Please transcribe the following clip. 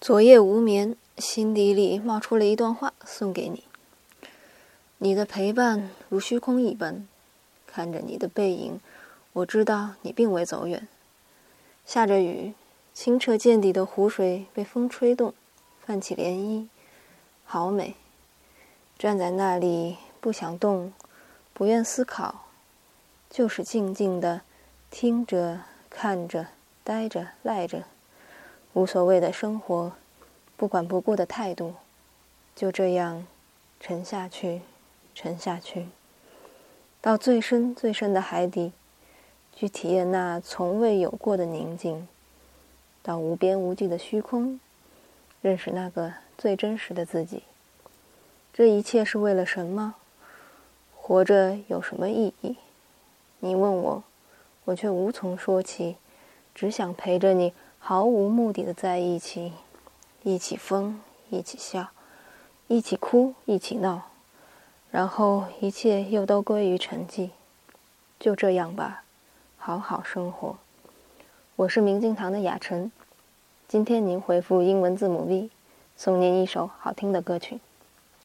昨夜无眠，心底里冒出了一段话，送给你。你的陪伴如虚空一般，看着你的背影，我知道你并未走远。下着雨，清澈见底的湖水被风吹动，泛起涟漪，好美。站在那里，不想动，不愿思考，就是静静的听着、看着、待着、赖着。无所谓的生活，不管不顾的态度，就这样沉下去，沉下去，到最深最深的海底，去体验那从未有过的宁静；到无边无际的虚空，认识那个最真实的自己。这一切是为了什么？活着有什么意义？你问我，我却无从说起，只想陪着你。毫无目的的在一起，一起疯，一起笑，一起哭，一起闹，然后一切又都归于沉寂。就这样吧，好好生活。我是明镜堂的雅晨，今天您回复英文字母 V，送您一首好听的歌曲。